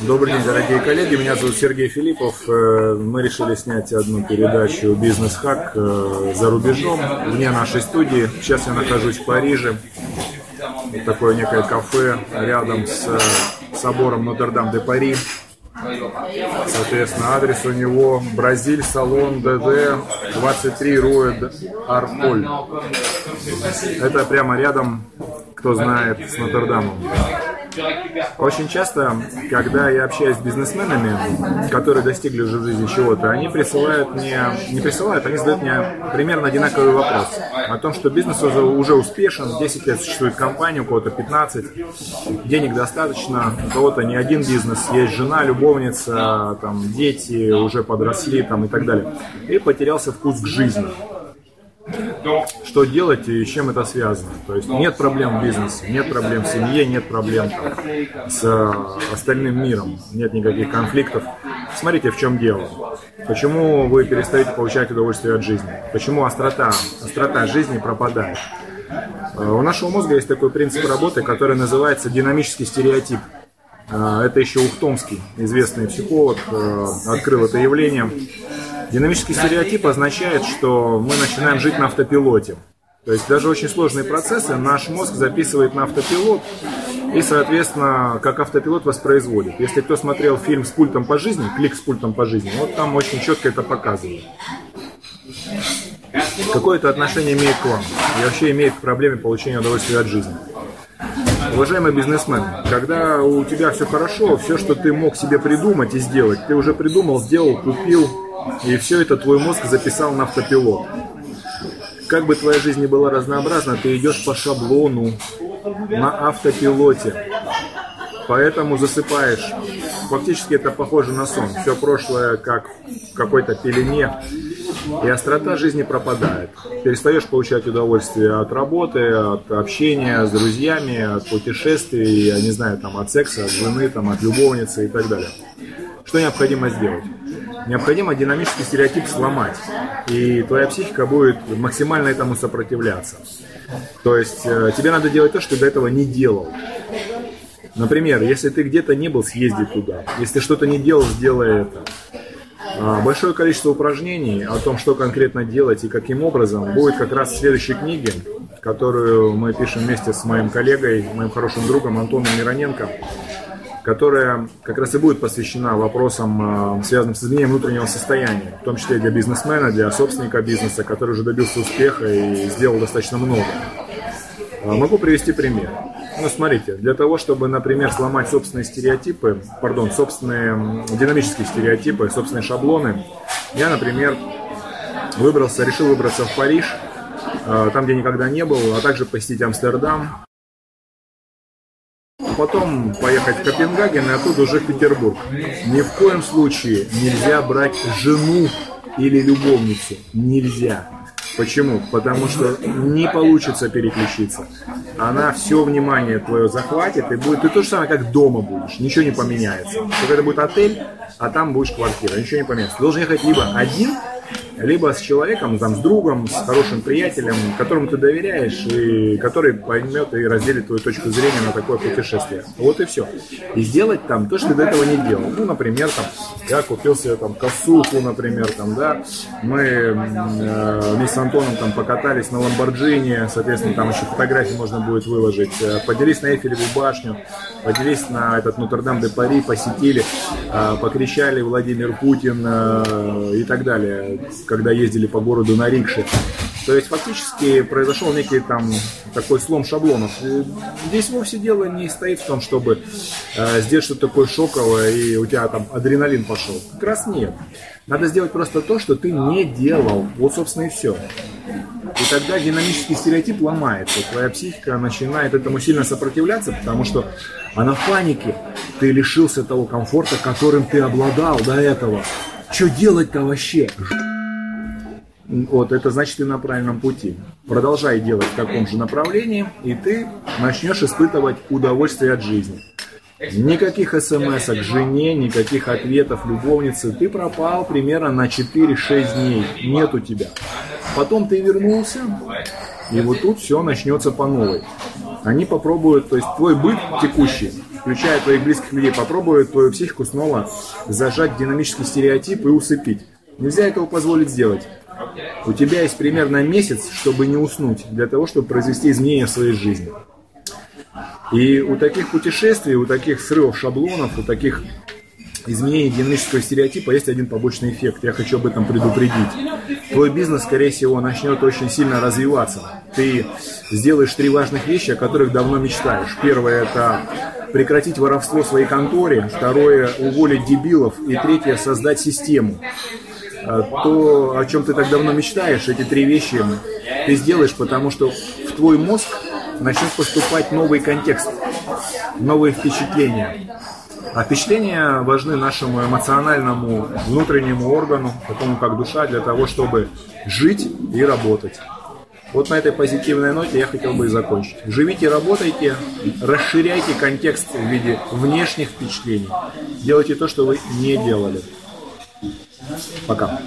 день, дорогие коллеги. Меня зовут Сергей Филиппов. Э, мы решили снять одну передачу «Бизнес-хак» э, за рубежом, вне нашей студии. Сейчас я нахожусь в Париже. Такое некое кафе рядом с собором Нотр-Дам-де-Пари. Соответственно, адрес у него Бразиль, салон ДД, 23 Руэ Арполь. Это прямо рядом, кто знает, с Нотр-Дамом. Очень часто, когда я общаюсь с бизнесменами, которые достигли уже в жизни чего-то, они присылают мне, не присылают, они задают мне примерно одинаковый вопрос о том, что бизнес уже, уже успешен, 10 лет существует компания, у кого-то 15, денег достаточно, у кого-то не один бизнес, есть жена, любовница, там, дети уже подросли там, и так далее. И потерялся вкус к жизни что делать и с чем это связано. То есть нет проблем в бизнесе, нет проблем в семье, нет проблем с э, остальным миром, нет никаких конфликтов. Смотрите, в чем дело. Почему вы перестаете получать удовольствие от жизни? Почему острота, острота жизни пропадает? Э, у нашего мозга есть такой принцип работы, который называется динамический стереотип. Э, это еще Ухтомский, известный психолог, открыл это явление. Динамический стереотип означает, что мы начинаем жить на автопилоте. То есть даже очень сложные процессы наш мозг записывает на автопилот и, соответственно, как автопилот воспроизводит. Если кто смотрел фильм с пультом по жизни, клик с пультом по жизни, вот там очень четко это показывает. Какое это отношение имеет к вам и вообще имеет к проблеме получения удовольствия от жизни. Уважаемый бизнесмен, когда у тебя все хорошо, все, что ты мог себе придумать и сделать, ты уже придумал, сделал, купил, и все это твой мозг записал на автопилот. Как бы твоя жизнь ни была разнообразна, ты идешь по шаблону, на автопилоте. Поэтому засыпаешь. Фактически это похоже на сон. Все прошлое как в какой-то пелене. И острота жизни пропадает. Перестаешь получать удовольствие от работы, от общения с друзьями, от путешествий, я не знаю, там, от секса, от жены, там, от любовницы и так далее. Что необходимо сделать? Необходимо динамический стереотип сломать, и твоя психика будет максимально этому сопротивляться. То есть э, тебе надо делать то, что ты до этого не делал. Например, если ты где-то не был, съезди туда. Если что-то не делал, сделай это. А, большое количество упражнений о том, что конкретно делать и каким образом, будет как раз в следующей книге, которую мы пишем вместе с моим коллегой, моим хорошим другом Антоном Мироненко которая как раз и будет посвящена вопросам, э, связанным с изменением внутреннего состояния, в том числе для бизнесмена, для собственника бизнеса, который уже добился успеха и сделал достаточно много. Э, могу привести пример. Ну, смотрите, для того, чтобы, например, сломать собственные стереотипы, пардон, собственные динамические стереотипы, собственные шаблоны, я, например, выбрался, решил выбраться в Париж, э, там, где никогда не был, а также посетить Амстердам, потом поехать в Копенгаген и оттуда уже в Петербург. Ни в коем случае нельзя брать жену или любовницу. Нельзя. Почему? Потому что не получится переключиться. Она все внимание твое захватит и будет. Ты то же самое, как дома будешь. Ничего не поменяется. Только это будет отель, а там будешь квартира. Ничего не поменяется. Ты должен ехать либо один, либо с человеком, там, с другом, с хорошим приятелем, которому ты доверяешь и который поймет и разделит твою точку зрения на такое путешествие. Вот и все. И сделать там то, что ты до этого не делал. Ну, например, там, я купил себе там косуху, например, там, да, мы э, вместе с Антоном там покатались на Ламборджини, соответственно, там еще фотографии можно будет выложить, э, поделись на Эйфелеву башню, поделись на этот Нотр-Дам-де-Пари, посетили, покричали Владимир Путин э, и так далее когда ездили по городу на рикше. То есть фактически произошел некий там такой слом шаблонов. Здесь вовсе дело не стоит в том, чтобы э, сделать что-то такое шоковое и у тебя там адреналин пошел. Как раз нет. Надо сделать просто то, что ты не делал. Вот, собственно, и все. И тогда динамический стереотип ломается. Твоя психика начинает этому сильно сопротивляться, потому что она в панике. Ты лишился того комфорта, которым ты обладал до этого. Что делать-то вообще? Вот, это значит, ты на правильном пути. Продолжай делать в таком же направлении, и ты начнешь испытывать удовольствие от жизни. Никаких смс к жене, никаких ответов любовнице. Ты пропал примерно на 4-6 дней. Нет у тебя. Потом ты вернулся, и вот тут все начнется по новой. Они попробуют, то есть твой быт текущий, включая твоих близких людей, попробуют твою психику снова зажать в динамический стереотип и усыпить. Нельзя этого позволить сделать. У тебя есть примерно месяц, чтобы не уснуть, для того, чтобы произвести изменения в своей жизни. И у таких путешествий, у таких срывов шаблонов, у таких изменений динамического стереотипа есть один побочный эффект. Я хочу об этом предупредить. Твой бизнес, скорее всего, начнет очень сильно развиваться. Ты сделаешь три важных вещи, о которых давно мечтаешь. Первое – это прекратить воровство в своей конторе. Второе – уволить дебилов. И третье – создать систему. А то, о чем ты так давно мечтаешь, эти три вещи ты сделаешь, потому что в твой мозг начнет поступать новый контекст, новые впечатления. А впечатления важны нашему эмоциональному внутреннему органу, такому как душа, для того, чтобы жить и работать. Вот на этой позитивной ноте я хотел бы и закончить. Живите, работайте, расширяйте контекст в виде внешних впечатлений. Делайте то, что вы не делали. Пока.